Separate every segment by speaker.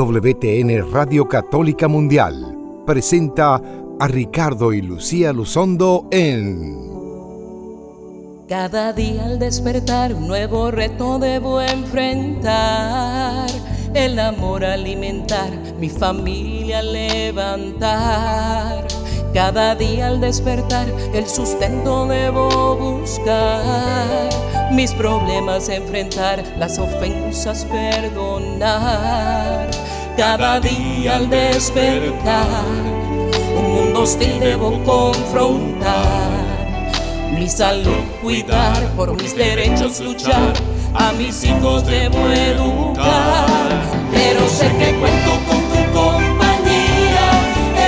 Speaker 1: EWTN Radio Católica Mundial presenta a Ricardo y Lucía Luzondo en...
Speaker 2: Cada día al despertar un nuevo reto debo enfrentar. El amor alimentar, mi familia levantar. Cada día al despertar el sustento debo buscar. Mis problemas enfrentar, las ofensas perdonar. Cada día al despertar un mundo hostil debo confrontar. Mi salud cuidar, por mis derechos luchar. A mis hijos debo educar. Pero sé que cuento con tu compañía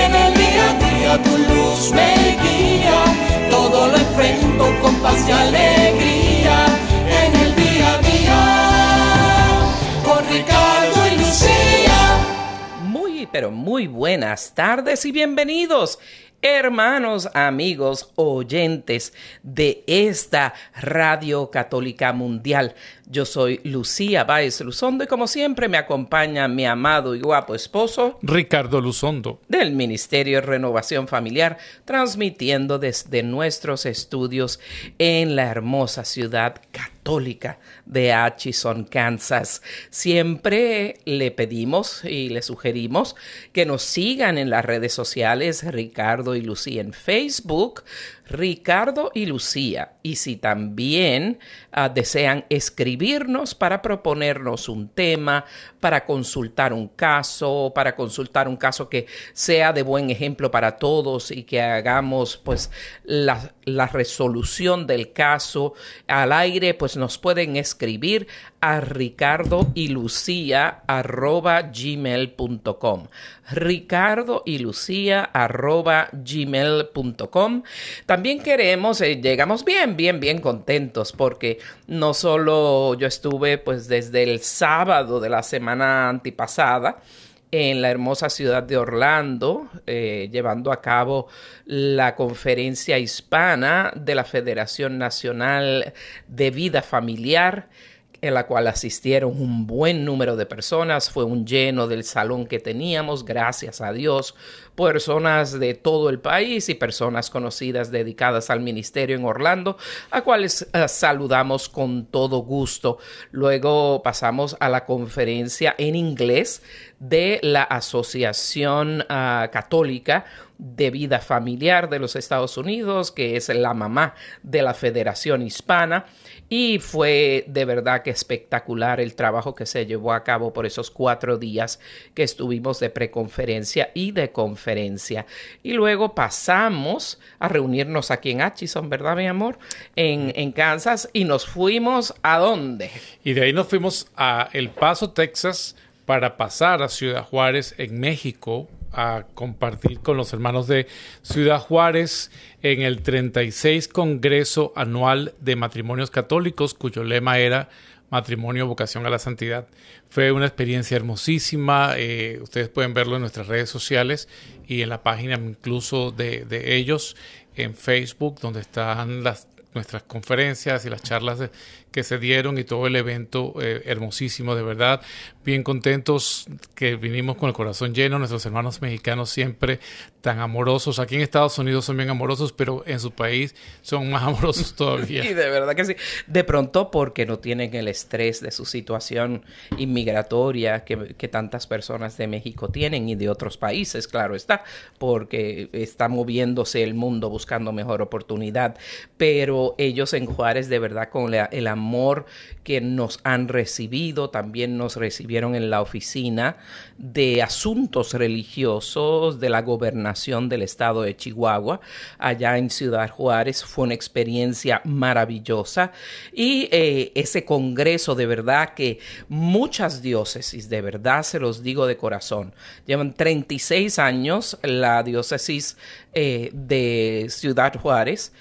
Speaker 2: en el día a día tu luz me guía, todo lo enfrento con paz y alegría
Speaker 3: Pero muy buenas tardes y bienvenidos. Hermanos, amigos, oyentes de esta Radio Católica Mundial, yo soy Lucía Báez Luzondo y como siempre me acompaña mi amado y guapo esposo
Speaker 4: Ricardo Luzondo
Speaker 3: del Ministerio de Renovación Familiar, transmitiendo desde nuestros estudios en la hermosa ciudad católica de Atchison, Kansas. Siempre le pedimos y le sugerimos que nos sigan en las redes sociales Ricardo y Lucía en Facebook, Ricardo y Lucía. Y si también uh, desean escribirnos para proponernos un tema, para consultar un caso, para consultar un caso que sea de buen ejemplo para todos y que hagamos pues la, la resolución del caso al aire, pues nos pueden escribir a ricardo y lucía arroba gmail.com ricardo y lucía arroba gmail.com también queremos eh, llegamos bien bien bien contentos porque no solo yo estuve pues desde el sábado de la semana antipasada en la hermosa ciudad de Orlando, eh, llevando a cabo la conferencia hispana de la Federación Nacional de Vida Familiar en la cual asistieron un buen número de personas. Fue un lleno del salón que teníamos, gracias a Dios, personas de todo el país y personas conocidas dedicadas al ministerio en Orlando, a cuales uh, saludamos con todo gusto. Luego pasamos a la conferencia en inglés de la Asociación uh, Católica de Vida Familiar de los Estados Unidos, que es la mamá de la Federación Hispana, y fue de verdad que espectacular el trabajo que se llevó a cabo por esos cuatro días que estuvimos de preconferencia y de conferencia. Y luego pasamos a reunirnos aquí en Atchison, ¿verdad, mi amor? En, en Kansas, y nos fuimos a dónde?
Speaker 4: Y de ahí nos fuimos a El Paso, Texas, para pasar a Ciudad Juárez, en México, a compartir con los hermanos de Ciudad Juárez en el 36 Congreso Anual de Matrimonios Católicos, cuyo lema era Matrimonio, Vocación a la Santidad. Fue una experiencia hermosísima, eh, ustedes pueden verlo en nuestras redes sociales y en la página incluso de, de ellos en Facebook, donde están las nuestras conferencias y las charlas de, que se dieron y todo el evento eh, hermosísimo, de verdad. Bien contentos que vinimos con el corazón lleno. Nuestros hermanos mexicanos siempre tan amorosos. Aquí en Estados Unidos son bien amorosos, pero en su país son más amorosos todavía.
Speaker 3: y de verdad que sí. De pronto porque no tienen el estrés de su situación inmigratoria que, que tantas personas de México tienen y de otros países, claro está, porque está moviéndose el mundo buscando mejor oportunidad. Pero ellos en Juárez, de verdad, con el amor amor que nos han recibido. También nos recibieron en la oficina de asuntos religiosos de la gobernación del estado de Chihuahua, allá en Ciudad Juárez. Fue una experiencia maravillosa. Y eh, ese congreso, de verdad que muchas diócesis, de verdad se los digo de corazón, llevan 36 años la diócesis eh, de Ciudad Juárez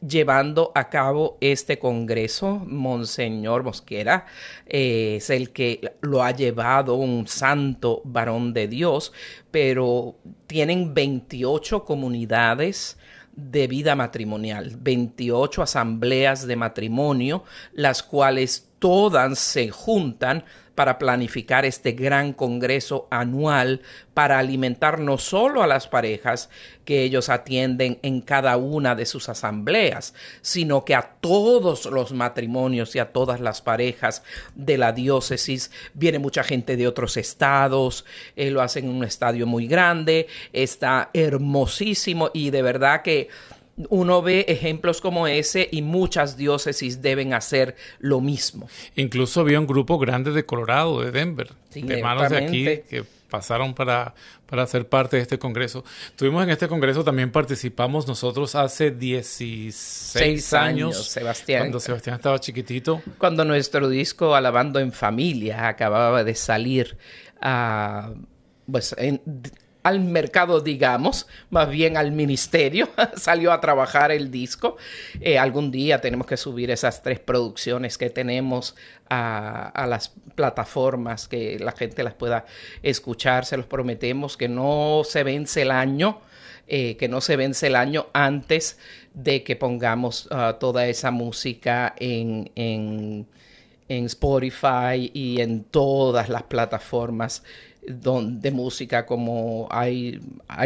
Speaker 3: llevando a cabo este congreso. Monseñor Mosquera eh, es el que lo ha llevado un santo varón de Dios, pero tienen 28 comunidades de vida matrimonial, 28 asambleas de matrimonio, las cuales todas se juntan para planificar este gran congreso anual para alimentar no solo a las parejas que ellos atienden en cada una de sus asambleas, sino que a todos los matrimonios y a todas las parejas de la diócesis. Viene mucha gente de otros estados, eh, lo hacen en un estadio muy grande, está hermosísimo y de verdad que uno ve ejemplos como ese y muchas diócesis deben hacer lo mismo.
Speaker 4: Incluso había un grupo grande de Colorado, de Denver, de hermanos de aquí que pasaron para, para ser parte de este congreso. Tuvimos en este congreso, también participamos nosotros hace 16 años,
Speaker 3: Sebastián.
Speaker 4: Cuando Sebastián estaba chiquitito.
Speaker 3: Cuando nuestro disco Alabando en Familia acababa de salir a... pues en, al mercado, digamos, más bien al ministerio. Salió a trabajar el disco. Eh, algún día tenemos que subir esas tres producciones que tenemos a, las plataformas, que la gente las pueda escuchar. Se los prometemos que no se vence el año. Eh, que no se vence el año antes de que pongamos ah, toda esa música en, en, en Spotify y en todas las plataformas de música como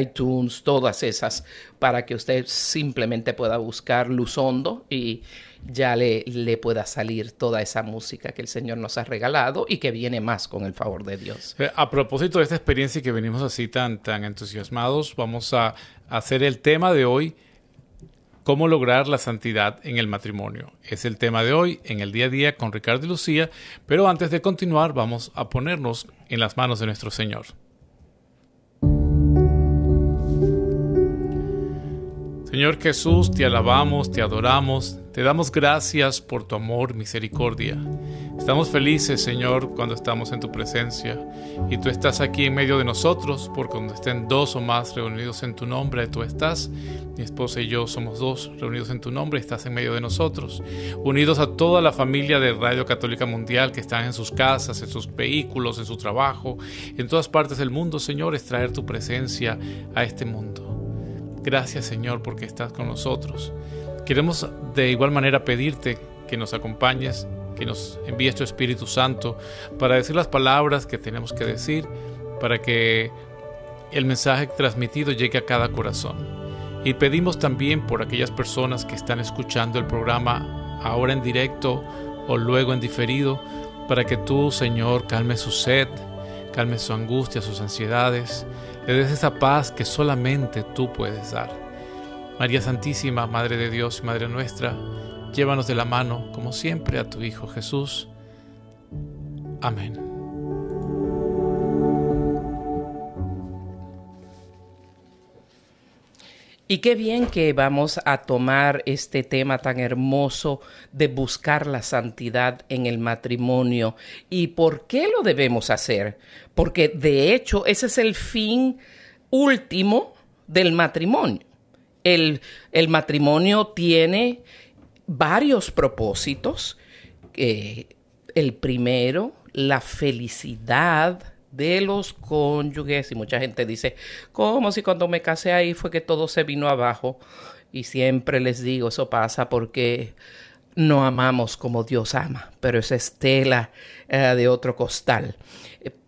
Speaker 3: iTunes, todas esas, para que usted simplemente pueda buscar Luzondo y ya le, le pueda salir toda esa música que el Señor nos ha regalado y que viene más con el favor de Dios.
Speaker 4: Eh, a propósito de esta experiencia que venimos así tan, tan entusiasmados, vamos a hacer el tema de hoy ¿Cómo lograr la santidad en el matrimonio? Es el tema de hoy en el día a día con Ricardo y Lucía, pero antes de continuar vamos a ponernos en las manos de nuestro Señor. Señor Jesús, te alabamos, te adoramos, te damos gracias por tu amor, misericordia. Estamos felices, Señor, cuando estamos en tu presencia y tú estás aquí en medio de nosotros, porque cuando estén dos o más reunidos en tu nombre, tú estás. Mi esposa y yo somos dos reunidos en tu nombre, estás en medio de nosotros. Unidos a toda la familia de Radio Católica Mundial que están en sus casas, en sus vehículos, en su trabajo, en todas partes del mundo, Señor, es traer tu presencia a este mundo. Gracias Señor porque estás con nosotros. Queremos de igual manera pedirte que nos acompañes, que nos envíes tu Espíritu Santo para decir las palabras que tenemos que decir, para que el mensaje transmitido llegue a cada corazón. Y pedimos también por aquellas personas que están escuchando el programa ahora en directo o luego en diferido, para que tú, Señor, calme su sed, calme su angustia, sus ansiedades, le des esa paz que solamente tú puedes dar. María Santísima, Madre de Dios y Madre nuestra, llévanos de la mano, como siempre, a tu Hijo Jesús. Amén.
Speaker 3: Y qué bien que vamos a tomar este tema tan hermoso de buscar la santidad en el matrimonio. ¿Y por qué lo debemos hacer? Porque de hecho ese es el fin último del matrimonio. El, el matrimonio tiene varios propósitos. Eh, el primero, la felicidad de los cónyuges y mucha gente dice, ¿cómo si cuando me casé ahí fue que todo se vino abajo? Y siempre les digo, eso pasa porque no amamos como Dios ama, pero esa es tela eh, de otro costal.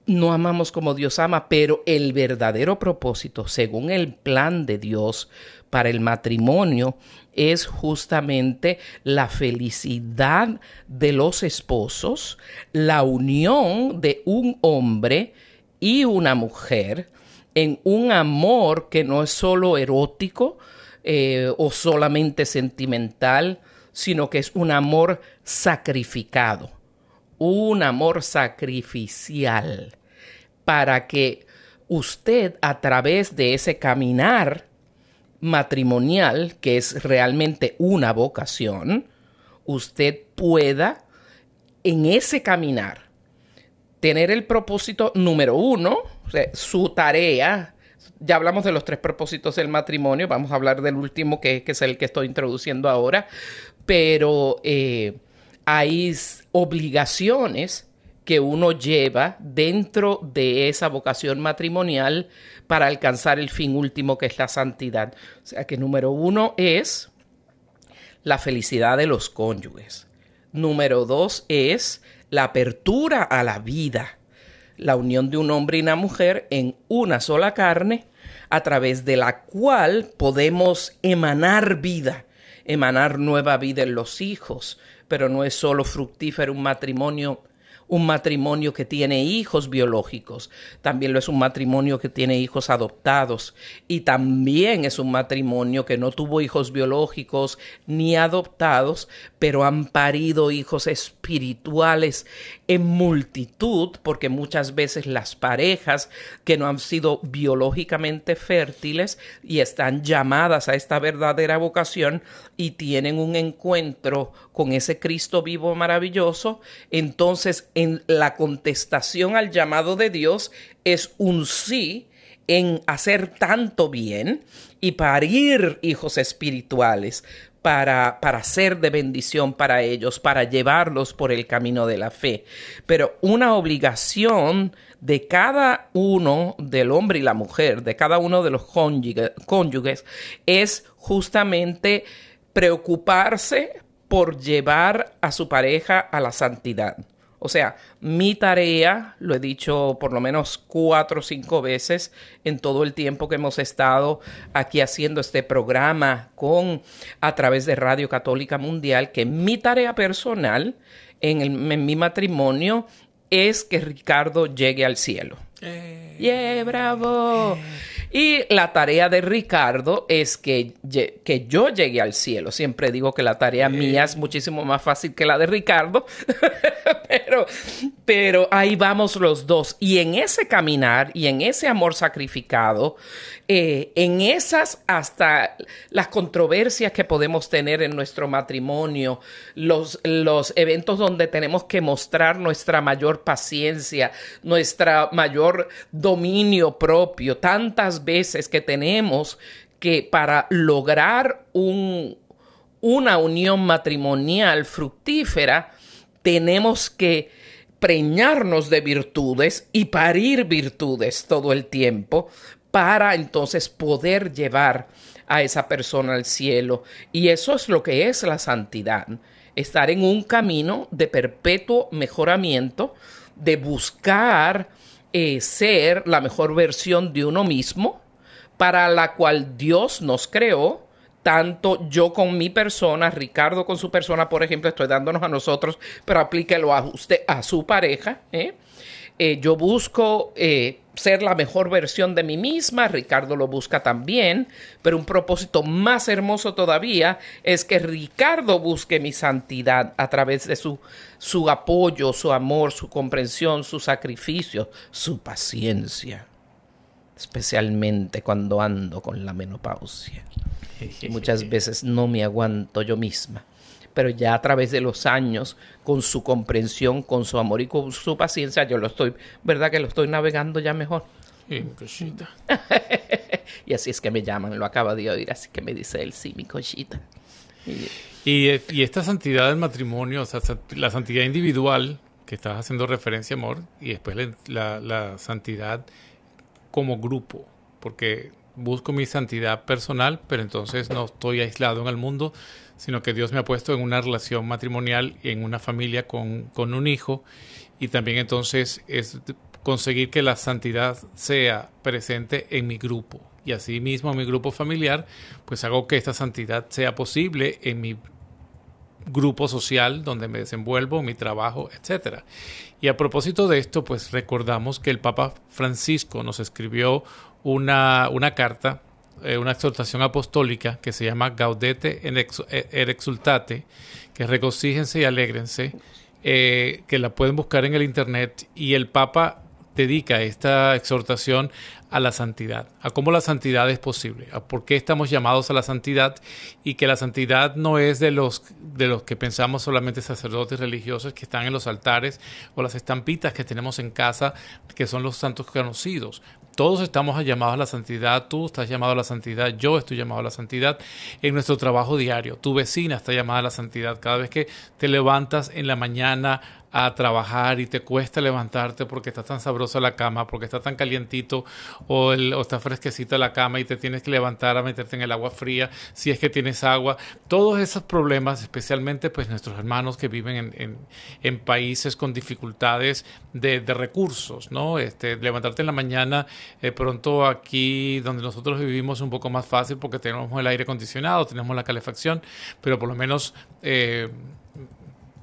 Speaker 3: No amamos como Dios ama, pero el verdadero propósito, según el plan de Dios para el matrimonio, es justamente la felicidad de los esposos, la unión de un hombre y una mujer en un amor que no es solo erótico eh, o solamente sentimental, sino que es un amor sacrificado, un amor sacrificial, para que usted a través de ese caminar matrimonial, que es realmente una vocación, usted pueda en ese caminar tener el propósito número uno, su tarea. Ya hablamos de los tres propósitos del matrimonio, vamos a hablar del último que, es el que estoy introduciendo ahora, pero eh, hay obligaciones que uno lleva dentro de esa vocación matrimonial para alcanzar el fin último que es la santidad. O sea que número uno es la felicidad de los cónyuges. Número dos es la apertura a la vida, la unión de un hombre y una mujer en una sola carne, a través de la cual podemos emanar vida, emanar nueva vida en los hijos, pero no es solo fructífero un matrimonio un matrimonio que tiene hijos biológicos, también lo es un matrimonio que tiene hijos adoptados y también es un matrimonio que no tuvo hijos biológicos ni adoptados, pero han parido hijos espirituales en multitud, porque muchas veces las parejas que no han sido biológicamente fértiles y están llamadas a esta verdadera vocación y tienen un encuentro con ese Cristo vivo maravilloso, entonces en la contestación al llamado de Dios es un sí en hacer tanto bien y parir hijos espirituales para, para ser de bendición para ellos, para llevarlos por el camino de la fe. Pero una obligación de cada uno, del hombre y la mujer, de cada uno de los cónyuges, es justamente preocuparse por llevar a su pareja a la santidad. O sea, mi tarea, lo he dicho por lo menos cuatro o cinco veces en todo el tiempo que hemos estado aquí haciendo este programa con a través de Radio Católica Mundial, que mi tarea personal en, mi matrimonio es que Ricardo llegue al cielo. Eh, ¡Yeah, bravo! Eh. Y la tarea de Ricardo es que, que yo llegue al cielo. Siempre digo que la tarea mía es muchísimo más fácil que la de Ricardo, pero, pero ahí vamos los dos. Y en ese caminar y en ese amor sacrificado, eh, en esas hasta las controversias que podemos tener en nuestro matrimonio, los, los eventos donde tenemos que mostrar nuestra mayor paciencia, nuestra mayor dominio propio, tantas veces que tenemos que para lograr un, una unión matrimonial fructífera, tenemos que preñarnos de virtudes y parir virtudes todo el tiempo para entonces poder llevar a esa persona al cielo. Y eso es lo que es la santidad, estar en un camino de perpetuo mejoramiento, de buscar eh, ser la mejor versión de uno mismo, para la cual Dios nos creó, tanto yo con mi persona, Ricardo con su persona, por ejemplo, estoy dándonos a nosotros, pero aplíquelo a usted, a su pareja. ¿eh? Eh, yo busco eh, ser la mejor versión de mí misma, Ricardo lo busca también, pero un propósito más hermoso todavía es que Ricardo busque mi santidad a través de su, su apoyo, su amor, su comprensión, su sacrificio, su paciencia, especialmente cuando ando con la menopausia. Muchas veces no me aguanto yo misma pero ya a través de los años, con su comprensión, con su amor y con su paciencia, yo lo estoy, ¿verdad que lo estoy navegando ya mejor?
Speaker 4: Sí, cosita.
Speaker 3: y así es que me llaman, lo acaba de oír, así que me dice él, sí, mi cosita.
Speaker 4: Y, y, esta santidad del matrimonio, o sea, la santidad individual, que estás haciendo referencia, amor, y después la, la santidad como grupo, porque busco mi santidad personal, pero entonces no estoy aislado en el mundo, sino que Dios me ha puesto en una relación matrimonial en una familia con, un hijo y también entonces es conseguir que la santidad sea presente en mi grupo y así mismo en mi grupo familiar, pues hago que esta santidad sea posible en mi grupo social donde me desenvuelvo, mi trabajo, etc. Y a propósito de esto, pues recordamos que el Papa Francisco nos escribió una, una carta eh, una exhortación apostólica que se llama Gaudete eh, er exultate, que regocíjense y alégrense, eh, que la pueden buscar en el internet y el Papa dedica esta exhortación a la santidad, a cómo la santidad es posible, a por qué estamos llamados a la santidad y que la santidad no es de los, de los que pensamos solamente sacerdotes religiosos que están en los altares o las estampitas que tenemos en casa, que son los santos conocidos. Todos estamos llamados a la santidad, tú estás llamado a la santidad, yo estoy llamado a la santidad en nuestro trabajo diario, tu vecina está llamada a la santidad. Cada vez que te levantas en la mañana a trabajar y te cuesta levantarte porque está tan sabrosa la cama, porque está tan calientito o, el, o está fresquecita la cama y te tienes que levantar a meterte en el agua fría si es que tienes agua. Todos esos problemas, especialmente pues nuestros hermanos que viven en, en, países con dificultades de, de, recursos, ¿no? Este, levantarte en la mañana, eh, pronto aquí donde nosotros vivimos un poco más fácil porque tenemos el aire acondicionado, tenemos la calefacción, pero por lo menos... Eh,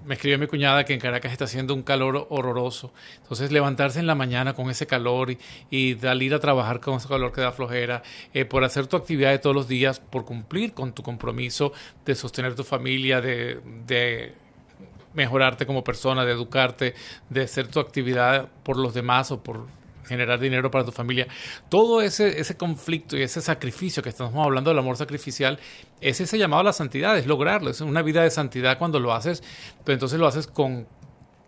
Speaker 4: me escribió mi cuñada que en Caracas está haciendo un calor horroroso. Entonces levantarse en la mañana con ese calor y, y salir a trabajar con ese calor que da flojera, eh, por hacer tu actividad de todos los días, por cumplir con tu compromiso de sostener tu familia, de, de mejorarte como persona, de educarte, de hacer tu actividad por los demás o por generar dinero para tu familia. Todo ese, ese conflicto y ese sacrificio que estamos hablando del amor sacrificial es ese llamado a la santidad, es lograrlo, es una vida de santidad cuando lo haces, pero entonces lo haces con,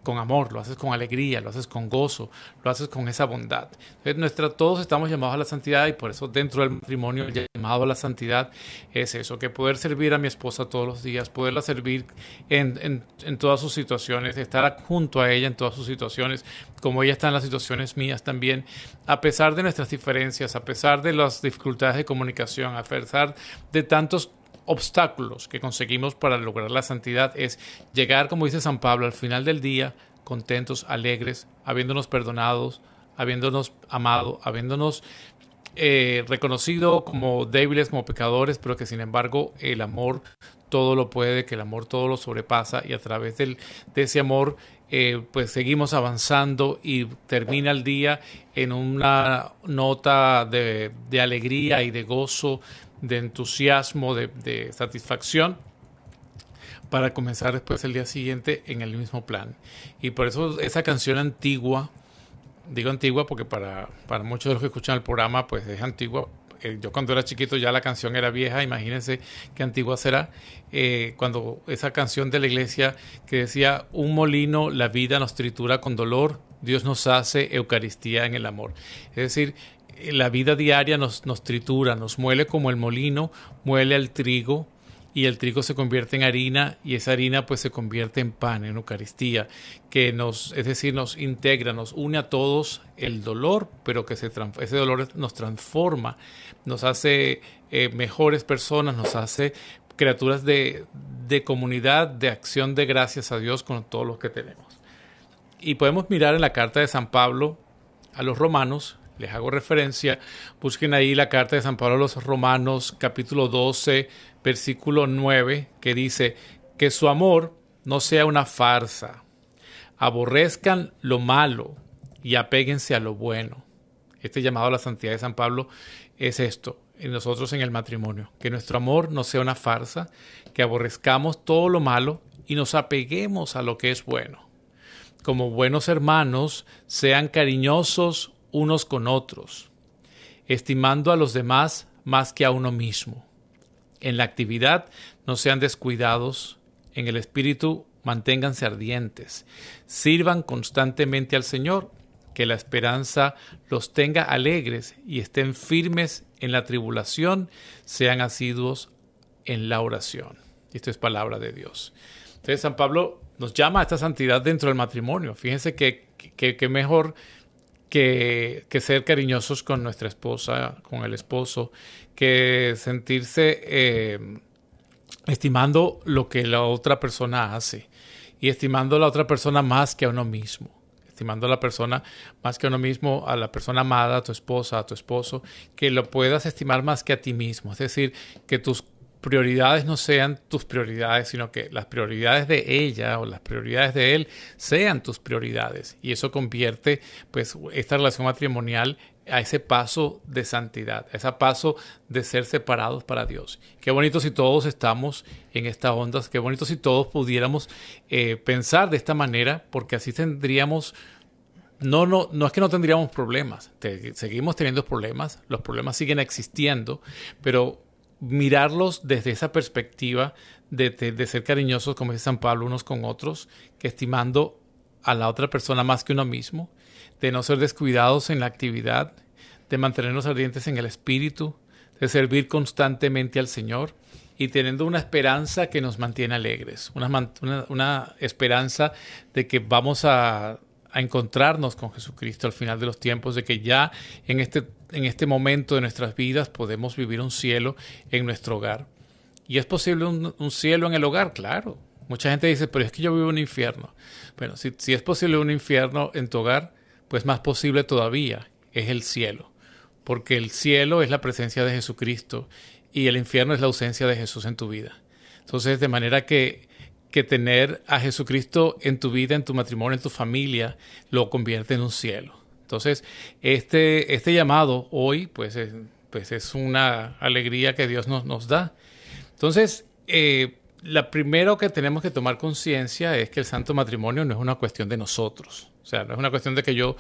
Speaker 4: con amor, lo haces con alegría, lo haces con gozo, lo haces con esa bondad. Entonces, todos estamos llamados a la santidad y por eso dentro del matrimonio llamado a la santidad es eso, que poder servir a mi esposa todos los días, poderla servir en, en todas sus situaciones, estar junto a ella en todas sus situaciones, como ella está en las situaciones mías también, a pesar de nuestras diferencias, a pesar de las dificultades de comunicación, a pesar de tantos obstáculos que conseguimos para lograr la santidad es llegar, como dice San Pablo, al final del día contentos, alegres, habiéndonos perdonados, habiéndonos amado, habiéndonos eh, reconocido como débiles, como pecadores, pero que sin embargo el amor todo lo puede, que el amor todo lo sobrepasa y a través del, de ese amor eh, pues seguimos avanzando y termina el día en una nota de, de alegría y de gozo de entusiasmo, de, satisfacción para comenzar después el día siguiente en el mismo plan. Y por eso esa canción antigua, digo antigua porque para, para muchos de los que escuchan el programa, pues es antigua. Eh, yo cuando era chiquito ya la canción era vieja, imagínense qué antigua será. Eh, cuando esa canción de la iglesia que decía, un molino la vida nos tritura con dolor, Dios nos hace Eucaristía en el amor. Es decir, la vida diaria nos, nos tritura, nos muele como el molino, muele al trigo y el trigo se convierte en harina y esa harina pues se convierte en pan, en Eucaristía, que nos, es decir, nos integra, nos une a todos el dolor, pero que se, ese dolor nos transforma, nos hace eh, mejores personas, nos hace criaturas de, de comunidad, de acción de gracias a Dios con todos los que tenemos. Y podemos mirar en la carta de San Pablo a los romanos, les hago referencia, busquen ahí la carta de San Pablo a los Romanos capítulo 12, versículo 9, que dice, que su amor no sea una farsa, aborrezcan lo malo y apéguense a lo bueno. Este llamado a la santidad de San Pablo es esto, en nosotros en el matrimonio, que nuestro amor no sea una farsa, que aborrezcamos todo lo malo y nos apeguemos a lo que es bueno. Como buenos hermanos, sean cariñosos unos con otros, estimando a los demás más que a uno mismo. En la actividad no sean descuidados, en el espíritu manténganse ardientes, sirvan constantemente al Señor, que la esperanza los tenga alegres y estén firmes en la tribulación, sean asiduos en la oración. Esto es palabra de Dios. Entonces San Pablo nos llama a esta santidad dentro del matrimonio. Fíjense que, que mejor que, ser cariñosos con nuestra esposa, con el esposo, que sentirse eh, estimando lo que la otra persona hace y estimando a la otra persona más que a uno mismo. Estimando a la persona más que a uno mismo, a la persona amada, a tu esposa, a tu esposo, que lo puedas estimar más que a ti mismo. Es decir, que tus prioridades no sean tus prioridades, sino que las prioridades de ella o las prioridades de él sean tus prioridades. Y eso convierte pues esta relación matrimonial a ese paso de santidad, a ese paso de ser separados para Dios. Qué bonito si todos estamos en estas ondas, qué bonito si todos pudiéramos eh, pensar de esta manera, porque así tendríamos no, no, no es que no tendríamos problemas, seguimos teniendo problemas, los problemas siguen existiendo, pero mirarlos desde esa perspectiva de, de, ser cariñosos, como dice San Pablo, unos con otros, que estimando a la otra persona más que uno mismo, de no ser descuidados en la actividad, de mantenernos ardientes en el espíritu, de servir constantemente al Señor y teniendo una esperanza que nos mantiene alegres, una, esperanza de que vamos a, encontrarnos con Jesucristo al final de los tiempos, de que ya en este, en este momento de nuestras vidas podemos vivir un cielo en nuestro hogar. ¿Y es posible un, cielo en el hogar? Claro. Mucha gente dice, pero es que yo vivo un infierno. Bueno, si, si es posible un infierno en tu hogar, pues más posible todavía es el cielo. Porque el cielo es la presencia de Jesucristo y el infierno es la ausencia de Jesús en tu vida. Entonces, de manera que, que tener a Jesucristo en tu vida, en tu matrimonio, en tu familia, lo convierte en un cielo. Entonces, este, este llamado hoy, pues es, pues es una alegría que Dios nos, nos da. Entonces, eh, la primero que tenemos que tomar conciencia es que el santo matrimonio no es una cuestión de nosotros. O sea, no es una cuestión de que yo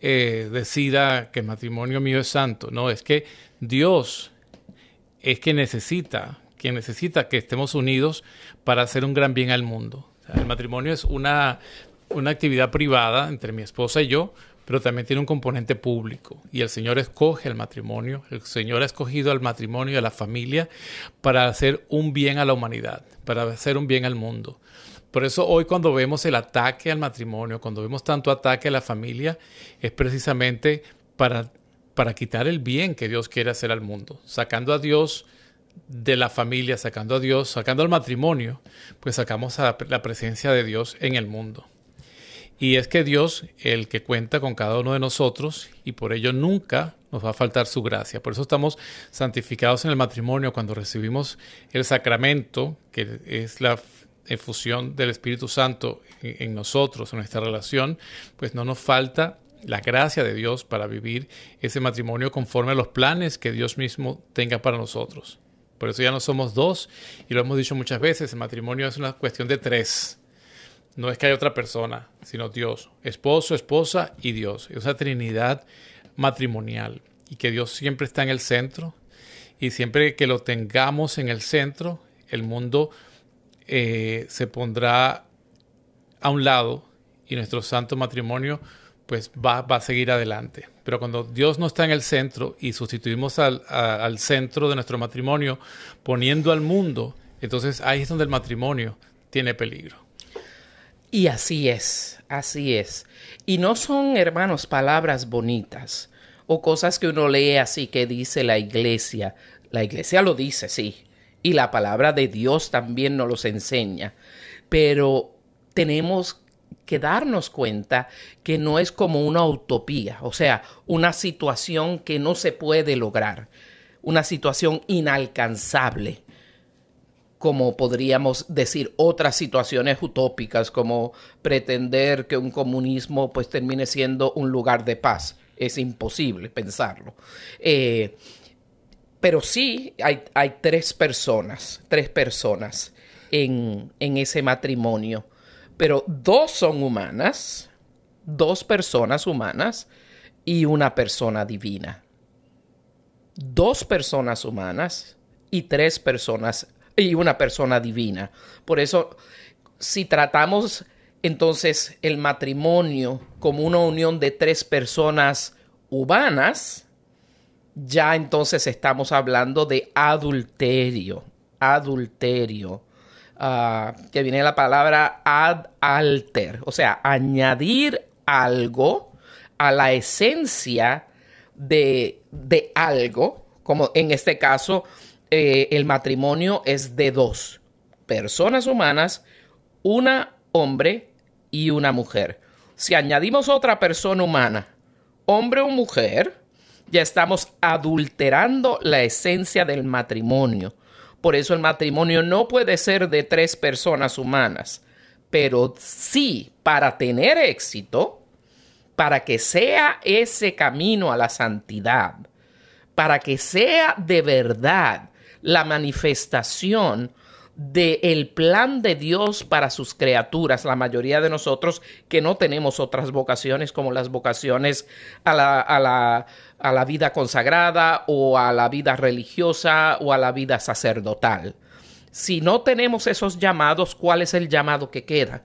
Speaker 4: eh, decida que el matrimonio mío es santo. No, es que Dios es que necesita, que necesita que estemos unidos para hacer un gran bien al mundo. el matrimonio es una, una actividad privada entre mi esposa y yo, pero también tiene un componente público. Y el Señor escoge el matrimonio, el Señor ha escogido al matrimonio y a la familia para hacer un bien a la humanidad, para hacer un bien al mundo. Por eso hoy cuando vemos el ataque al matrimonio, cuando vemos tanto ataque a la familia, es precisamente para para quitar el bien que Dios quiere hacer al mundo, sacando a Dios de la familia, sacando a Dios, sacando al matrimonio, pues sacamos la presencia de Dios en el mundo. Y es que Dios, el que cuenta con cada uno de nosotros, y por ello nunca nos va a faltar su gracia. Por eso estamos santificados en el matrimonio cuando recibimos el sacramento, que es la efusión del Espíritu Santo en nosotros, en nuestra relación, pues no nos falta la gracia de Dios para vivir ese matrimonio conforme a los planes que Dios mismo tenga para nosotros. Por eso ya no somos dos, y lo hemos dicho muchas veces, el matrimonio es una cuestión de tres. No es que haya otra persona, sino Dios, esposo, esposa y Dios. Es una trinidad matrimonial y que Dios siempre está en el centro y siempre que lo tengamos en el centro, el mundo eh, se pondrá a un lado y nuestro santo matrimonio pues va, a seguir adelante. Pero cuando Dios no está en el centro y sustituimos al, al, centro de nuestro matrimonio poniendo al mundo, entonces ahí es donde el matrimonio tiene peligro.
Speaker 3: Y así es, así es. Y no son, hermanos, palabras bonitas o cosas que uno lee así que dice la iglesia. La iglesia lo dice, sí. Y la palabra de Dios también nos los enseña. Pero tenemos que darnos cuenta que no es como una utopía, o sea, una situación que no se puede lograr, una situación inalcanzable, como podríamos decir otras situaciones utópicas, como pretender que un comunismo pues termine siendo un lugar de paz. Es imposible pensarlo. Eh, pero sí hay, hay, tres personas, tres personas en, en ese matrimonio pero dos son humanas, dos personas humanas y una persona divina. Dos personas humanas y tres personas y una persona divina. Por eso, si tratamos entonces el matrimonio como una unión de tres personas humanas, ya entonces estamos hablando de adulterio, adulterio. Ah, que viene la palabra ad alter, o sea, añadir algo a la esencia de, algo, como en este caso eh, el matrimonio es de dos personas humanas, una hombre y una mujer. Si añadimos otra persona humana, hombre o mujer, ya estamos adulterando la esencia del matrimonio. Por eso el matrimonio no puede ser de tres personas humanas, pero sí para tener éxito, para que sea ese camino a la santidad, para que sea de verdad la manifestación del plan de Dios para sus criaturas, la mayoría de nosotros que no tenemos otras vocaciones como las vocaciones a la, a la, a la vida consagrada o a la vida religiosa o a la vida sacerdotal. Si no tenemos esos llamados, ¿cuál es el llamado que queda?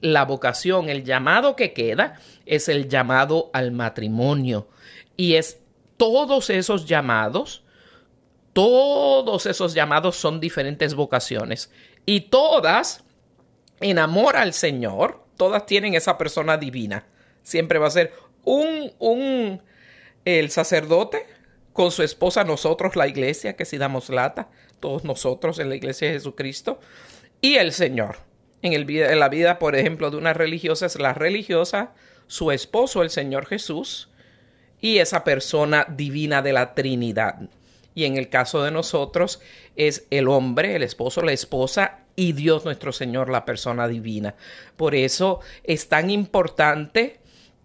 Speaker 3: La vocación, el llamado que queda es el llamado al matrimonio. Y es todos esos llamados todos esos llamados son diferentes vocaciones y todas en amor al Señor, todas tienen esa persona divina. Siempre va a ser un, un, el sacerdote con su esposa, nosotros, la iglesia, que si damos lata, todos nosotros en la iglesia de Jesucristo, y el Señor. En, el, en la vida, por ejemplo, de una religiosa es la religiosa, su esposo, el Señor Jesús, y esa persona divina de la Trinidad. Y en el caso de nosotros es el hombre, el esposo, la esposa y Dios nuestro Señor, la persona divina. Por eso es tan importante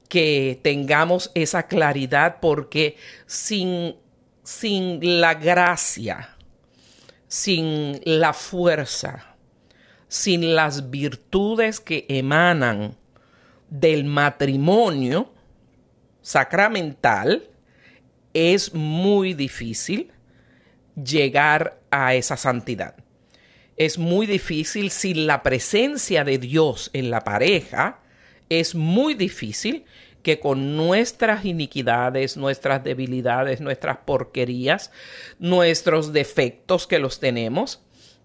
Speaker 3: que tengamos esa claridad porque sin, sin la gracia, sin la fuerza, sin las virtudes que emanan del matrimonio sacramental, es muy difícil llegar a esa santidad. Es muy difícil sin la presencia de Dios en la pareja, es muy difícil que con nuestras iniquidades, nuestras debilidades, nuestras porquerías, nuestros defectos que los tenemos,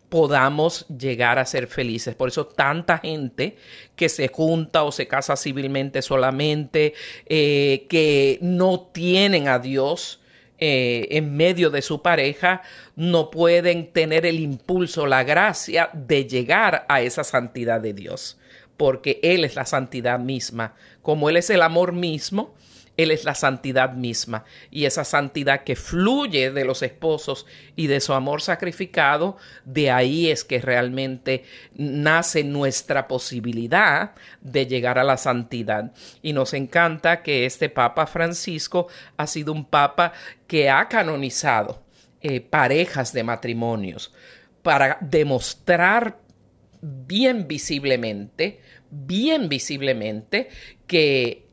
Speaker 3: podamos llegar a ser felices. Por eso tanta gente que se junta o se casa civilmente solamente, eh, que no tienen a Dios, eh, en medio de su pareja no pueden tener el impulso, la gracia de llegar a esa santidad de Dios, porque Él es la santidad misma. Como Él es el amor mismo, él es la santidad misma y esa santidad que fluye de los esposos y de su amor sacrificado, de ahí es que realmente nace nuestra posibilidad de llegar a la santidad. Y nos encanta que este Papa Francisco ha sido un Papa que ha canonizado eh, parejas de matrimonios para demostrar bien visiblemente, bien visiblemente que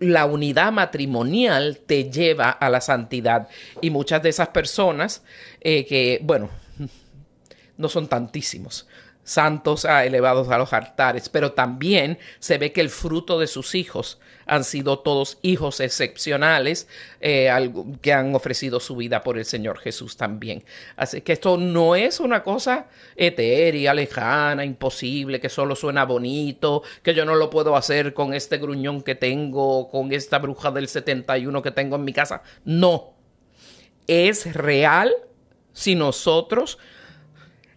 Speaker 3: la unidad matrimonial te lleva a la santidad. Y muchas de esas personas eh, que, bueno, no son tantísimos, santos elevados a los altares, pero también se ve que el fruto de sus hijos han sido todos hijos excepcionales eh, que han ofrecido su vida por el Señor Jesús también. Así que esto no es una cosa etérea, lejana, imposible, que solo suena bonito, que yo no lo puedo hacer con este gruñón que tengo, con esta bruja del 71 que tengo en mi casa. No, es real si nosotros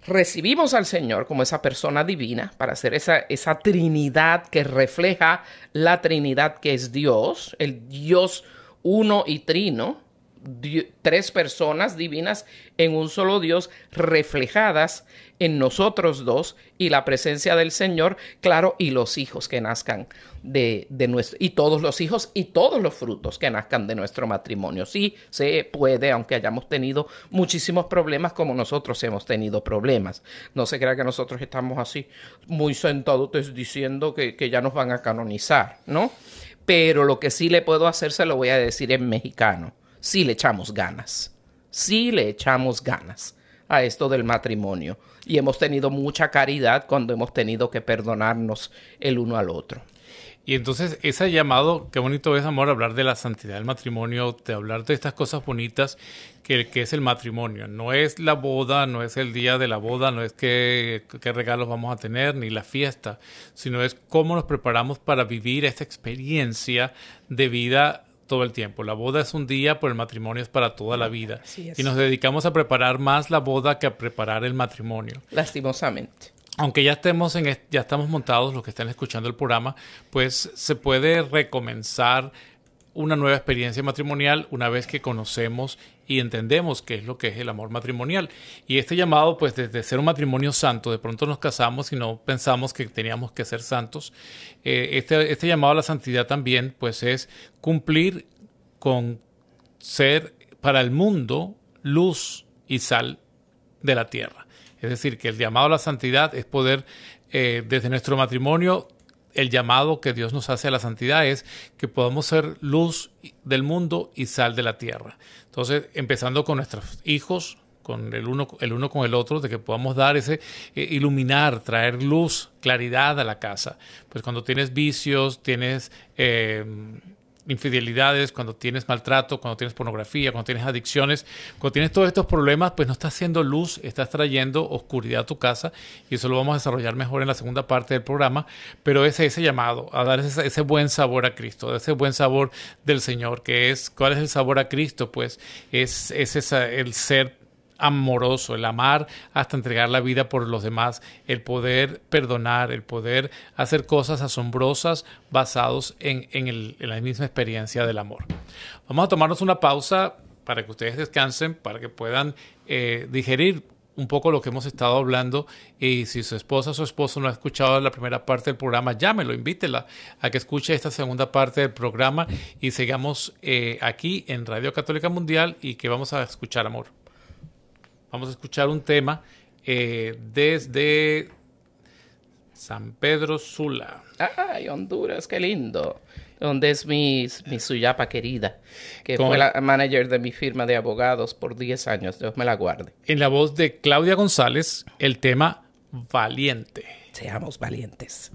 Speaker 3: recibimos al Señor como esa persona divina para hacer esa, esa Trinidad que refleja la Trinidad que es Dios, el Dios uno y trino, tres personas divinas en un solo Dios reflejadas en nosotros dos y la presencia del Señor, claro, y los hijos que nazcan de, de nuestro, y todos los hijos y todos los frutos que nazcan de nuestro matrimonio. Sí, se puede, aunque hayamos tenido muchísimos problemas como nosotros hemos tenido problemas. No se crea que nosotros estamos así muy sentados diciendo que, que ya nos van a canonizar, ¿no? Pero lo que sí le puedo hacer se lo voy a decir en mexicano sí le echamos ganas, sí le echamos ganas a esto del matrimonio y hemos tenido mucha caridad cuando hemos tenido que perdonarnos el uno al otro.
Speaker 4: Y entonces ese llamado, qué bonito es, amor, hablar de la santidad del matrimonio, de hablar de estas cosas bonitas que, que es el matrimonio. No es la boda, no es el día de la boda, no es qué, qué regalos vamos a tener, ni la fiesta, sino es cómo nos preparamos para vivir esta experiencia de vida todo el tiempo. La boda es un día, pero el matrimonio es para toda la vida. Y nos dedicamos a preparar más la boda que a preparar el matrimonio.
Speaker 3: Lastimosamente.
Speaker 4: Aunque ya estemos en ya estamos montados los que están escuchando el programa, pues se puede recomenzar una nueva experiencia matrimonial una vez que conocemos y entendemos qué es lo que es el amor matrimonial. Y este llamado, pues desde ser un matrimonio santo, de pronto nos casamos y no pensamos que teníamos que ser santos. Eh, este, este llamado a la santidad también, pues es cumplir con ser para el mundo luz y sal de la tierra. Es decir, que el llamado a la santidad es poder, eh, desde nuestro matrimonio, el llamado que Dios nos hace a la santidad es que podamos ser luz del mundo y sal de la tierra. Entonces, empezando con nuestros hijos, con el uno, el uno con el otro, de que podamos dar ese, eh, iluminar, traer luz, claridad a la casa. Pues cuando tienes vicios, tienes... Eh, infidelidades, cuando tienes maltrato, cuando tienes pornografía, cuando tienes adicciones, cuando tienes todos estos problemas, pues no estás haciendo luz, estás trayendo oscuridad a tu casa y eso lo vamos a desarrollar mejor en la segunda parte del programa, pero es ese llamado a dar ese, buen sabor a Cristo, ese buen sabor del Señor, que es, ¿cuál es el sabor a Cristo? Pues es, es esa, el ser amoroso, el amar hasta entregar la vida por los demás, el poder perdonar, el poder hacer cosas asombrosas basados en, en, la misma experiencia del amor. Vamos a tomarnos una pausa para que ustedes descansen, para que puedan eh, digerir un poco lo que hemos estado hablando y si su esposa o su esposo no ha escuchado la primera parte del programa, llámelo, invítela a que escuche esta segunda parte del programa y sigamos eh, aquí en Radio Católica Mundial y que vamos a escuchar amor. Vamos a escuchar un tema eh, desde San Pedro Sula.
Speaker 5: ¡Ay, Honduras, qué lindo! Donde es mi, mi suyapa querida, que fue la manager de mi firma de abogados por 10 años. Dios me la guarde.
Speaker 4: En la voz de Claudia González, el tema Valiente.
Speaker 5: Seamos valientes.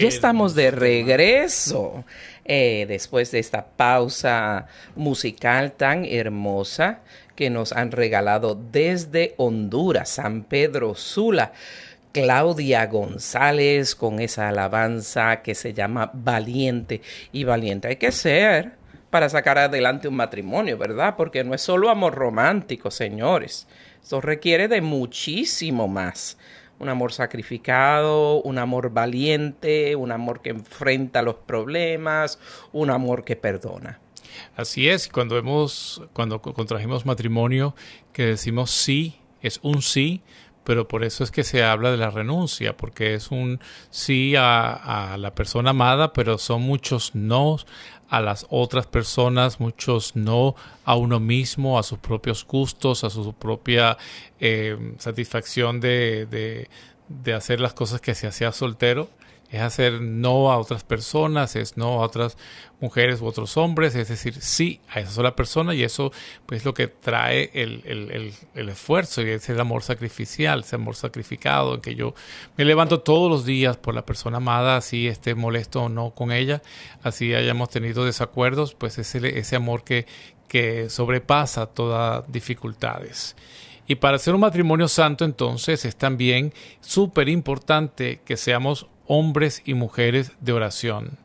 Speaker 3: Ya estamos de regreso. Eh, después de esta pausa musical tan hermosa que nos han regalado desde Honduras, San Pedro Sula. Claudia González con esa alabanza que se llama Valiente. Y valiente hay que ser para sacar adelante un matrimonio, ¿verdad? Porque no es solo amor romántico, señores. Eso requiere de muchísimo más un amor sacrificado, un amor valiente, un amor que enfrenta los problemas, un amor que perdona.
Speaker 4: Así es, cuando hemos, cuando contrajimos matrimonio, que decimos sí, es un sí, pero por eso es que se habla de la renuncia, porque es un sí a, a la persona amada, pero son muchos no a las otras personas, muchos no a uno mismo, a sus propios gustos, a su propia eh, satisfacción de, de, de, hacer las cosas que se hacía soltero. Es hacer no a otras personas, es no a otras mujeres u otros hombres, es decir, sí a esa sola persona y eso pues es lo que trae el, el, el, esfuerzo y es el amor sacrificial, ese amor sacrificado, en que yo me levanto todos los días por la persona amada, así esté molesto o no con ella, así hayamos tenido desacuerdos, pues es ese amor que, que sobrepasa todas dificultades. Y para hacer un matrimonio santo entonces es también súper importante que seamos hombres y mujeres de oración.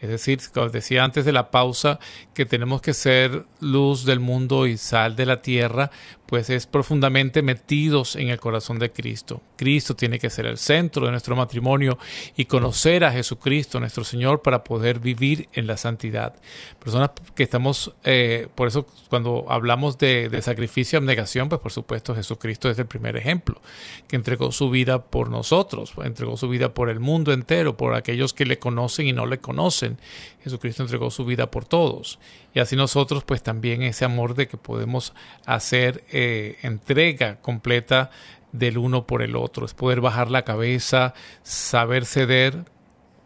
Speaker 4: Es decir, como decía antes de la pausa, que tenemos que ser luz del mundo y sal de la tierra, pues es profundamente metidos en el corazón de Cristo. Cristo tiene que ser el centro de nuestro matrimonio y conocer a Jesucristo, nuestro Señor, para poder vivir en la santidad. Personas que estamos, eh, por eso cuando hablamos de, de sacrificio y abnegación, pues por supuesto Jesucristo es el primer ejemplo, que entregó su vida por nosotros, entregó su vida por el mundo entero, por aquellos que le conocen y no le conocen. Jesucristo entregó su vida por todos. Y así nosotros, pues también ese amor de que podemos hacer eh, entrega completa del uno por el otro, es poder bajar la cabeza, saber ceder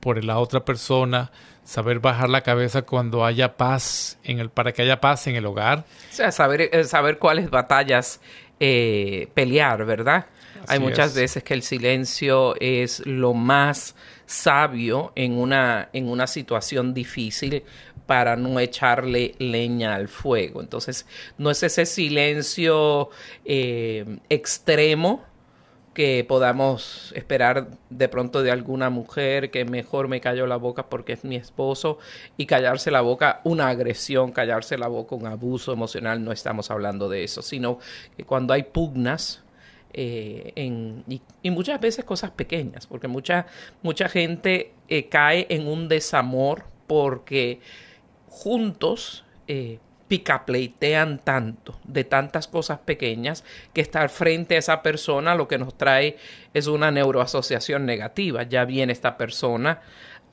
Speaker 4: por la otra persona, saber bajar la cabeza cuando haya paz en el para que haya paz en el hogar.
Speaker 3: O sea, saber, eh, saber cuáles batallas eh, pelear, ¿verdad? Hay muchas veces que el silencio es lo más sabio en una, en una situación difícil para no echarle leña al fuego. Entonces, no es ese silencio eh, extremo que podamos esperar de pronto de alguna mujer que mejor me cayó la boca porque es mi esposo y callarse la boca una agresión, callarse la boca un abuso emocional, no estamos hablando de eso, sino que cuando hay pugnas, eh, y, muchas veces cosas pequeñas, porque mucha, mucha gente eh, cae en un desamor porque juntos eh, picapleitean tanto de tantas cosas pequeñas que estar frente a esa persona lo que nos trae es una neuroasociación negativa. Ya viene esta persona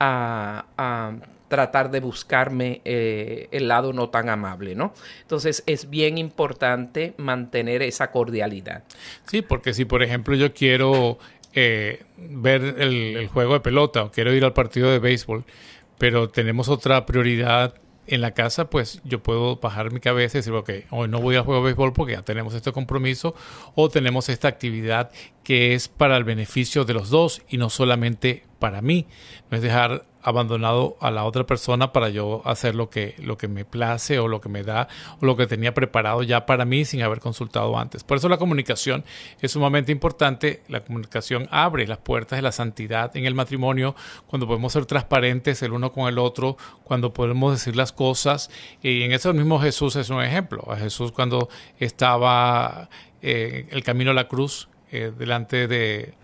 Speaker 3: a, tratar de buscarme eh, el lado no tan amable, ¿no? Entonces es bien importante mantener esa cordialidad.
Speaker 4: Sí, porque si por ejemplo yo quiero eh, ver el, el juego de pelota o quiero ir al partido de béisbol, pero tenemos otra prioridad en la casa, pues yo puedo bajar mi cabeza y decir, ok, hoy no voy a jugar béisbol porque ya tenemos este compromiso o tenemos esta actividad que es para el beneficio de los dos y no solamente para mí. No es dejar abandonado a la otra persona para yo hacer lo que, lo que me place o lo que me da o lo que tenía preparado ya para mí sin haber consultado antes. Por eso la comunicación es sumamente importante. La comunicación abre las puertas de la santidad en el matrimonio cuando podemos ser transparentes el uno con el otro, cuando podemos decir las cosas. Y en eso mismo Jesús es un ejemplo. A Jesús cuando estaba eh, el camino a la cruz eh, delante de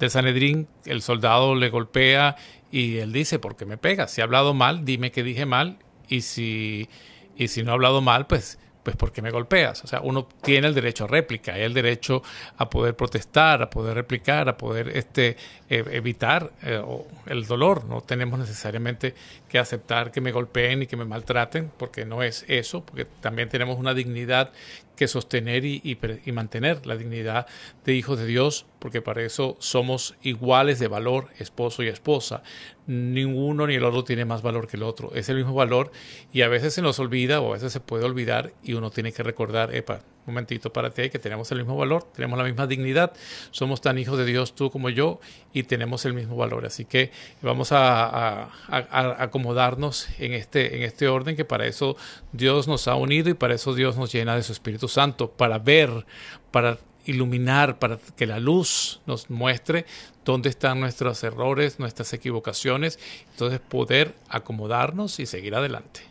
Speaker 4: del Sanedrín, el soldado le golpea y él dice, ¿por qué me pegas? Si he hablado mal, dime que dije mal y si, y si no he hablado mal, pues pues ¿por qué me golpeas? O sea, uno tiene el derecho a réplica, el derecho a poder protestar, a poder replicar, a poder este, e, evitar eh, el dolor. No tenemos necesariamente que aceptar que me golpeen y que me maltraten, porque no es eso, porque también tenemos una dignidad que sostener y, y, mantener la dignidad de hijos de Dios, porque para eso somos iguales de valor, esposo y esposa. ninguno ni el otro tiene más valor que el otro. Es el mismo valor y a veces se nos olvida o a veces se puede olvidar y uno tiene que recordar, epa, un momentito para ti, que tenemos el mismo valor, tenemos la misma dignidad, somos tan hijos de Dios tú como yo y tenemos el mismo valor. Así que vamos a, acomodarnos en este, en este orden que para eso Dios nos ha unido y para eso Dios nos llena de su Espíritu Santo, para ver, para iluminar, para que la luz nos muestre dónde están nuestros errores, nuestras equivocaciones, entonces poder acomodarnos y seguir adelante.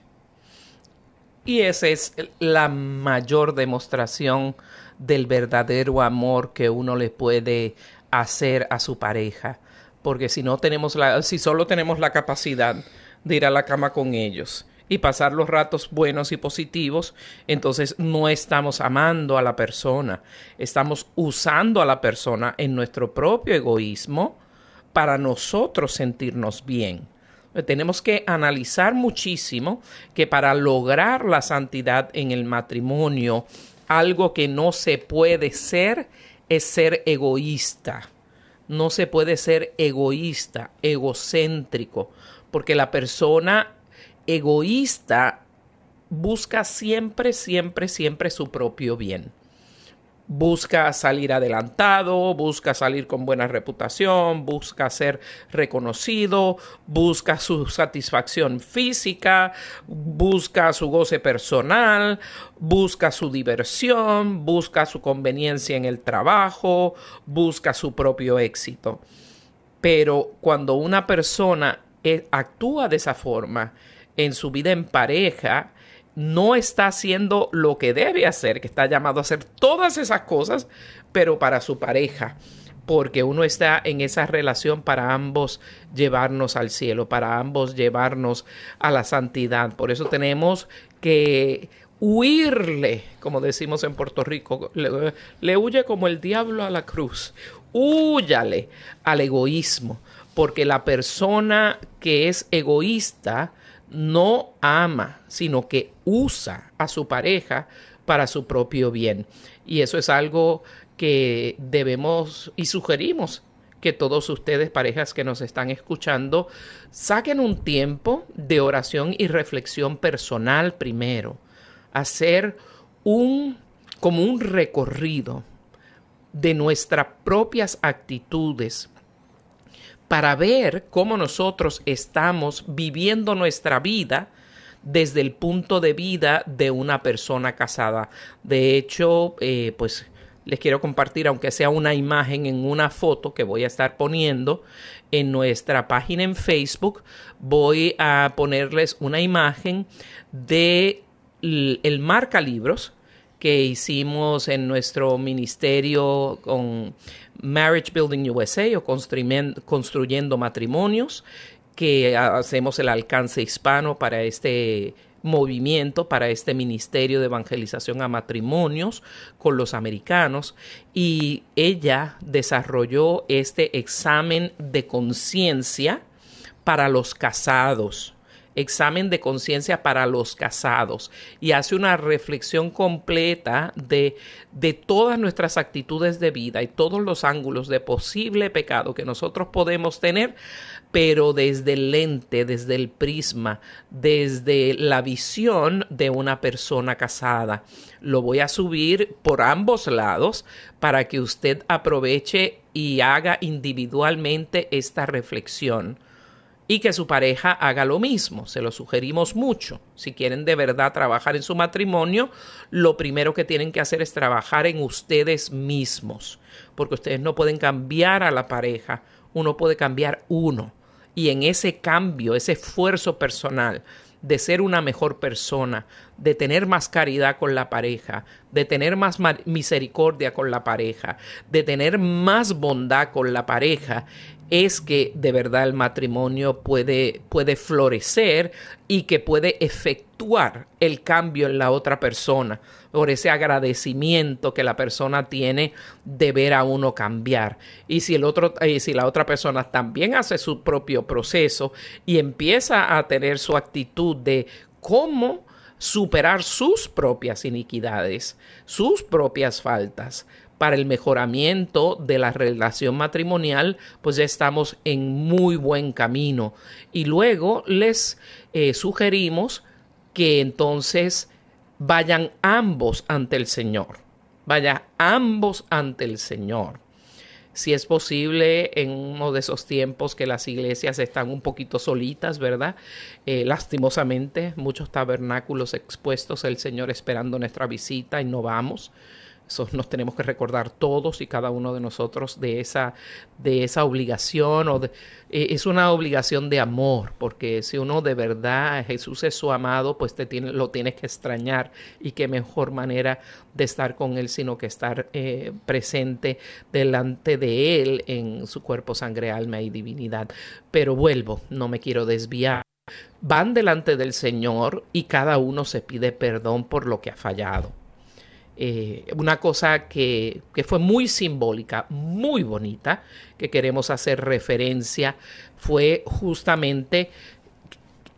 Speaker 3: Y esa es la mayor demostración del verdadero amor que uno le puede hacer a su pareja. Porque si no tenemos la, si solo tenemos la capacidad de ir a la cama con ellos y pasar los ratos buenos y positivos, entonces no estamos amando a la persona, estamos usando a la persona en nuestro propio egoísmo para nosotros sentirnos bien. Tenemos que analizar muchísimo que para lograr la santidad en el matrimonio, algo que no se puede ser es ser egoísta. No se puede ser egoísta, egocéntrico, porque la persona egoísta busca siempre, siempre, siempre su propio bien. Busca salir adelantado, busca salir con buena reputación, busca ser reconocido, busca su satisfacción física, busca su goce personal, busca su diversión, busca su conveniencia en el trabajo, busca su propio éxito. Pero cuando una persona eh, actúa de esa forma, en su vida en pareja no está haciendo lo que debe hacer, que está llamado a hacer todas esas cosas, pero para su pareja, porque uno está en esa relación para ambos llevarnos al cielo, para ambos llevarnos a la santidad. Por eso tenemos que huirle, como decimos en Puerto Rico, le, huye como el diablo a la cruz, huyale al egoísmo, porque la persona que es egoísta, no ama, sino que usa a su pareja para su propio bien. Y eso es algo que debemos y sugerimos que todos ustedes, parejas que nos están escuchando, saquen un tiempo de oración y reflexión personal primero. Hacer un como un recorrido de nuestras propias actitudes, para ver cómo nosotros estamos viviendo nuestra vida desde el punto de vida de una persona casada. De hecho, eh, pues les quiero compartir, aunque sea una imagen en una foto que voy a estar poniendo en nuestra página en Facebook, voy a ponerles una imagen de el marca libros que hicimos en nuestro ministerio con Marriage Building USA o construyendo, matrimonios, que hacemos el alcance hispano para este movimiento, para este ministerio de evangelización a matrimonios con los americanos. Y ella desarrolló este examen de conciencia para los casados examen de conciencia para los casados y hace una reflexión completa de, de todas nuestras actitudes de vida y todos los ángulos de posible pecado que nosotros podemos tener, pero desde el lente, desde el prisma, desde la visión de una persona casada. Lo voy a subir por ambos lados para que usted aproveche y haga individualmente esta reflexión y que su pareja haga lo mismo. Se lo sugerimos mucho. Si quieren de verdad trabajar en su matrimonio, lo primero que tienen que hacer es trabajar en ustedes mismos, porque ustedes no pueden cambiar a la pareja, uno puede cambiar uno. Y en ese cambio, ese esfuerzo personal, de ser una mejor persona, de tener más caridad con la pareja, de tener más misericordia con la pareja, de tener más bondad con la pareja, es que de verdad el matrimonio puede, puede florecer y que puede efectuar el cambio en la otra persona por ese agradecimiento que la persona tiene de ver a uno cambiar. Y si el otro, y si la otra persona también hace su propio proceso y empieza a tener su actitud de cómo superar sus propias iniquidades, sus propias faltas, para el mejoramiento de la relación matrimonial, pues ya estamos en muy buen camino. Y luego les eh, sugerimos que entonces vayan ambos ante el Señor. Vaya ambos ante el Señor si es posible en uno de esos tiempos que las iglesias están un poquito solitas, ¿verdad? Eh, lastimosamente, muchos tabernáculos expuestos, el Señor esperando nuestra visita y no vamos. Eso nos tenemos que recordar todos y cada uno de nosotros de esa, de esa obligación. O eh, es una obligación de amor, porque si uno de verdad Jesús es su amado, pues te tiene, lo tienes que extrañar. Y qué mejor manera de estar con Él, sino que estar eh, presente delante de Él en su cuerpo, sangre, alma y divinidad. Pero vuelvo, no me quiero desviar van delante del Señor y cada uno se pide perdón por lo que ha fallado. Eh, una cosa que, fue muy simbólica, muy bonita, que queremos hacer referencia, fue justamente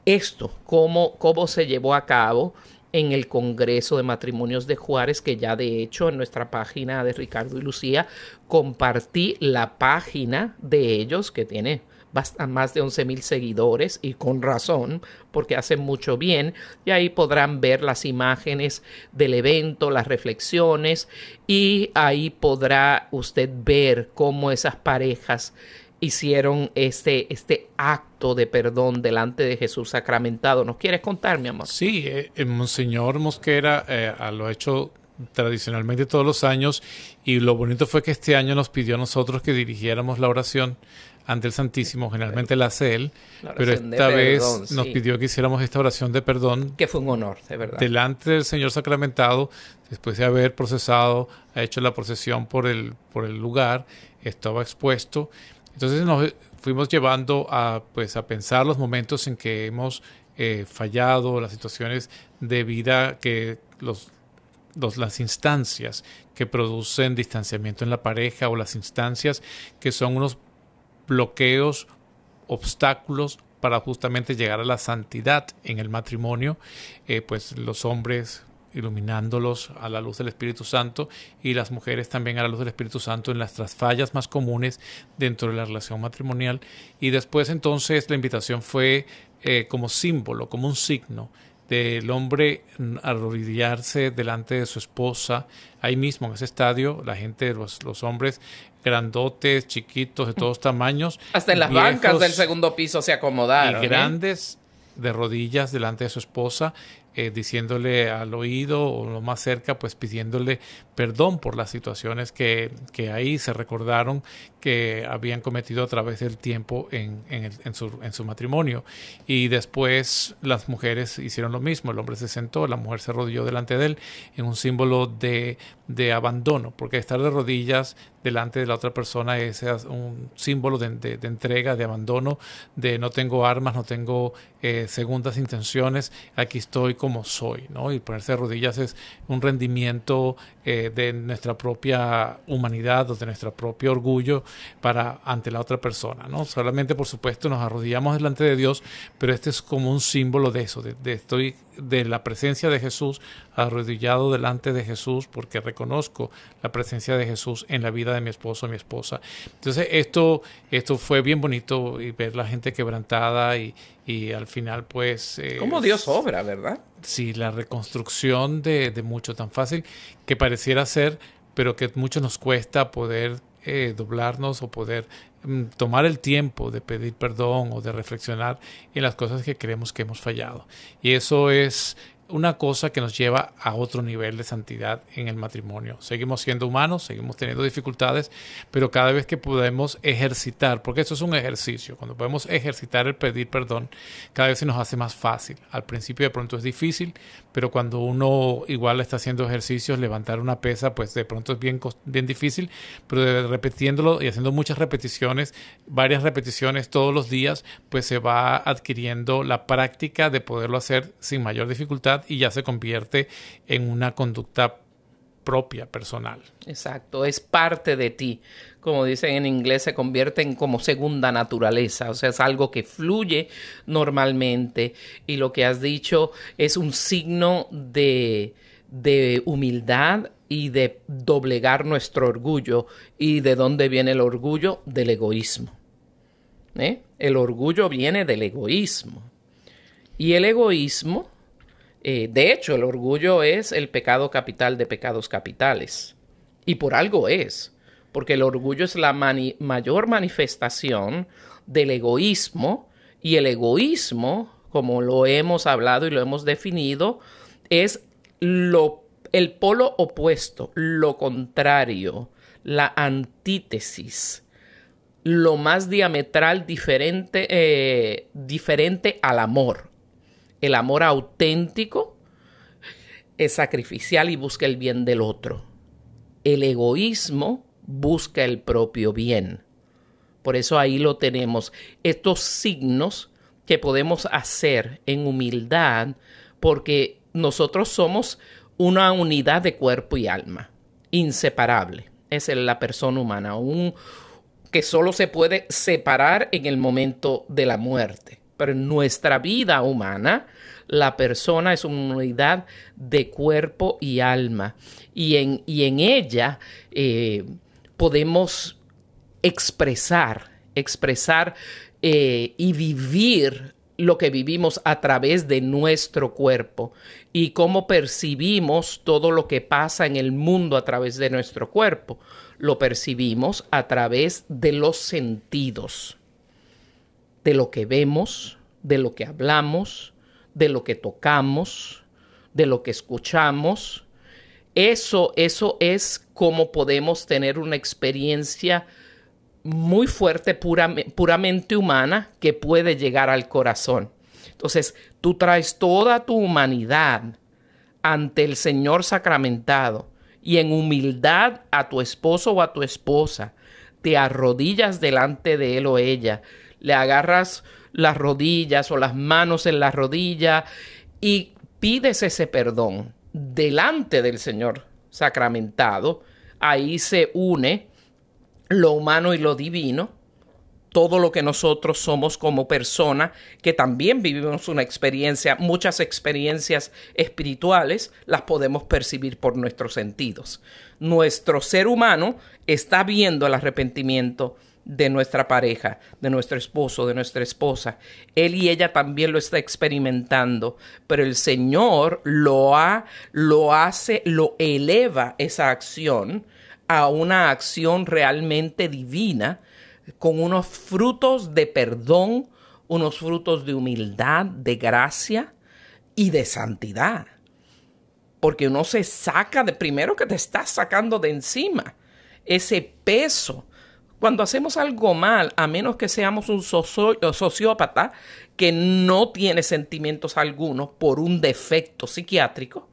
Speaker 3: esto, cómo, cómo se llevó a cabo en el Congreso de Matrimonios de Juárez, que ya de hecho en nuestra página de Ricardo y Lucía compartí la página de ellos que tiene más de 11 mil seguidores y con razón porque hacen mucho bien y ahí podrán ver las imágenes del evento, las reflexiones y ahí podrá usted ver cómo esas parejas hicieron este, este acto de perdón delante de Jesús sacramentado. ¿Nos quieres contar, mi amor?
Speaker 4: Sí, eh, el Monseñor Mosquera eh, lo ha hecho tradicionalmente todos los años y lo bonito fue que este año nos pidió a nosotros que dirigiéramos la oración ante el Santísimo, generalmente la hace él, pero esta vez nos pidió que hiciéramos esta oración de perdón.
Speaker 3: Que fue un honor, de verdad.
Speaker 4: Delante del Señor sacramentado, después de haber procesado, ha hecho la procesión por el, por el lugar, estaba expuesto. Entonces nos fuimos llevando a, pues, a pensar los momentos en que hemos eh, fallado, las situaciones de vida que los las instancias que producen distanciamiento en la pareja o las instancias que son unos bloqueos, obstáculos para justamente llegar a la santidad en el matrimonio, eh, pues los hombres iluminándolos a la luz del Espíritu Santo y las mujeres también a la luz del Espíritu Santo en las fallas más comunes dentro de la relación matrimonial. Y después entonces la invitación fue eh, como símbolo, como un signo del hombre arrodillarse delante de su esposa, ahí mismo en ese estadio, la gente, los, los hombres grandotes, chiquitos, de todos tamaños.
Speaker 3: Hasta en las bancas del segundo piso se acomodaron.
Speaker 4: Y ¿eh? grandes de rodillas delante de su esposa eh, diciéndole al oído o lo más cerca, pues pidiéndole perdón por las situaciones que, que ahí se recordaron que habían cometido a través del tiempo en, en, en, su, en, su, matrimonio. Y después las mujeres hicieron lo mismo, el hombre se sentó, la mujer se arrodilló delante de él en un símbolo de, de abandono, porque estar de rodillas delante de la otra persona es un símbolo de, entrega, de abandono, de no tengo armas, no tengo eh, segundas intenciones, aquí estoy como soy, ¿no? Y ponerse de rodillas es un rendimiento eh, de nuestra propia humanidad o de nuestro propio orgullo para ante la otra persona, ¿no? Solamente, por supuesto, nos arrodillamos delante de Dios, pero este es como un símbolo de eso, de, estoy de la presencia de Jesús, arrodillado delante de Jesús, porque reconozco la presencia de Jesús en la vida de mi esposo o mi esposa. Entonces, esto, esto fue bien bonito y ver la gente quebrantada y, y al final, pues...
Speaker 3: Eh, Como Dios obra, ¿verdad?
Speaker 4: Sí, la reconstrucción de, de mucho tan fácil que pareciera ser, pero que mucho nos cuesta poder eh, doblarnos o poder mm, tomar el tiempo de pedir perdón o de reflexionar en las cosas que creemos que hemos fallado. Y eso es una cosa que nos lleva a otro nivel de santidad en el matrimonio. Seguimos siendo humanos, seguimos teniendo dificultades, pero cada vez que podemos ejercitar, porque eso es un ejercicio, cuando podemos ejercitar el pedir perdón, cada vez se nos hace más fácil. Al principio de pronto es difícil, pero cuando uno igual está haciendo ejercicios, levantar una pesa, pues de pronto es bien, bien difícil, pero repitiéndolo y haciendo muchas repeticiones, varias repeticiones todos los días, pues se va adquiriendo la práctica de poderlo hacer sin mayor dificultad y ya se convierte en una conducta propia, personal.
Speaker 3: Exacto, es parte de ti. Como dicen en inglés, se convierte en como segunda naturaleza, o sea, es algo que fluye normalmente y lo que has dicho es un signo de, de humildad y de doblegar nuestro orgullo. ¿Y de dónde viene el orgullo? Del egoísmo. ¿Eh? El orgullo viene del egoísmo. Y el egoísmo, eh, de hecho, el orgullo es el pecado capital de pecados capitales. Y por algo es, porque el orgullo es la mayor manifestación del egoísmo y el egoísmo, como lo hemos hablado y lo hemos definido, es lo, el polo opuesto, lo contrario, la antítesis, lo más diametral diferente, eh, diferente al amor. El amor auténtico es sacrificial y busca el bien del otro. El egoísmo busca el propio bien. Por eso ahí lo tenemos. Estos signos que podemos hacer en humildad porque nosotros somos una unidad de cuerpo y alma, inseparable. Es la persona humana, un, que solo se puede separar en el momento de la muerte. Pero en nuestra vida humana, la persona es una unidad de cuerpo y alma. Y en, y en ella eh, podemos expresar, expresar eh, y vivir lo que vivimos a través de nuestro cuerpo y cómo percibimos todo lo que pasa en el mundo a través de nuestro cuerpo. Lo percibimos a través de los sentidos, de lo que vemos, de lo que hablamos, de lo que tocamos, de lo que escuchamos. Eso, eso es cómo podemos tener una experiencia muy fuerte, puramente humana, que puede llegar al corazón. Entonces, tú traes toda tu humanidad ante el Señor sacramentado y en humildad a tu esposo o a tu esposa, te arrodillas delante de él o ella, le agarras las rodillas o las manos en la rodilla y pides ese perdón delante del Señor sacramentado, ahí se une lo humano y lo divino, todo lo que nosotros somos como persona, que también vivimos una experiencia, muchas experiencias espirituales, las podemos percibir por nuestros sentidos. Nuestro ser humano está viendo el arrepentimiento de nuestra pareja, de nuestro esposo, de nuestra esposa. Él y ella también lo está experimentando, pero el Señor lo ha, lo hace, lo eleva esa acción a una acción realmente divina con unos frutos de perdón, unos frutos de humildad, de gracia y de santidad. Porque uno se saca de primero que te estás sacando de encima ese peso. Cuando hacemos algo mal, a menos que seamos un sociópata que no tiene sentimientos algunos por un defecto psiquiátrico,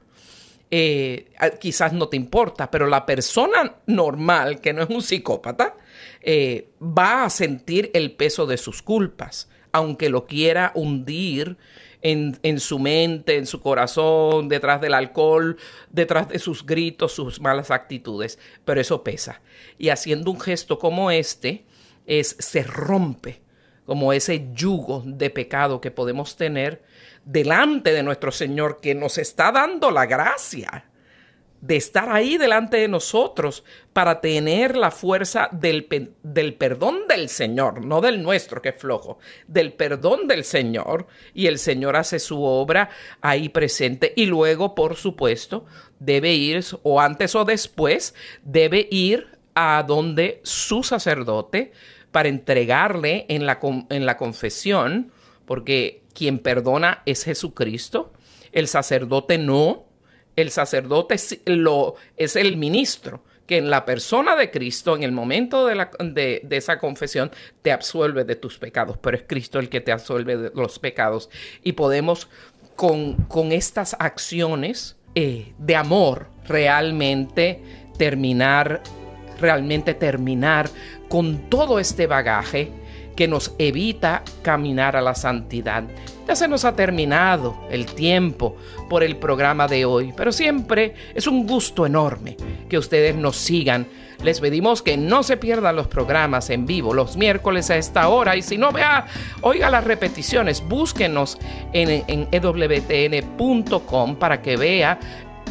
Speaker 3: eh, quizás no te importa, pero la persona normal, que no es un psicópata, eh, va a sentir el peso de sus culpas, aunque lo quiera hundir en, en, su mente, en su corazón, detrás del alcohol, detrás de sus gritos, sus malas actitudes, pero eso pesa. Y haciendo un gesto como este, es, se rompe como ese yugo de pecado que podemos tener delante de nuestro Señor que nos está dando la gracia de estar ahí delante de nosotros para tener la fuerza del, del, perdón del Señor, no del nuestro que es flojo, del perdón del Señor. Y el Señor hace su obra ahí presente y luego, por supuesto, debe ir o antes o después, debe ir a donde su sacerdote para entregarle en la, en la confesión, porque quien perdona es Jesucristo, el sacerdote no, el sacerdote lo, es el ministro, que en la persona de Cristo, en el momento de, la, de, esa confesión, te absuelve de tus pecados, pero es Cristo el que te absuelve de los pecados. Y podemos con, con estas acciones eh, de amor realmente terminar, realmente terminar con todo este bagaje que nos evita caminar a la santidad. Ya se nos ha terminado el tiempo por el programa de hoy, pero siempre es un gusto enorme que ustedes nos sigan. Les pedimos que no se pierdan los programas en vivo los miércoles a esta hora y si no vea, oiga las repeticiones, búsquenos en, en ewtn.com para que vea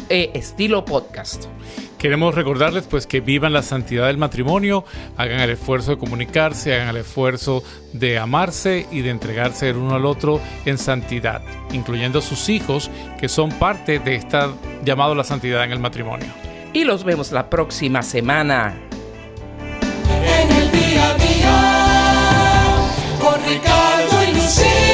Speaker 3: eh, estilo podcast.
Speaker 4: Queremos recordarles pues que vivan la santidad del matrimonio, hagan el esfuerzo de comunicarse, hagan el esfuerzo de amarse y de entregarse el uno al otro en santidad, incluyendo a sus hijos que son parte de esta llamado a la santidad en el matrimonio.
Speaker 3: Y los vemos la próxima semana.
Speaker 6: En el día a día, con Ricardo y Lucía.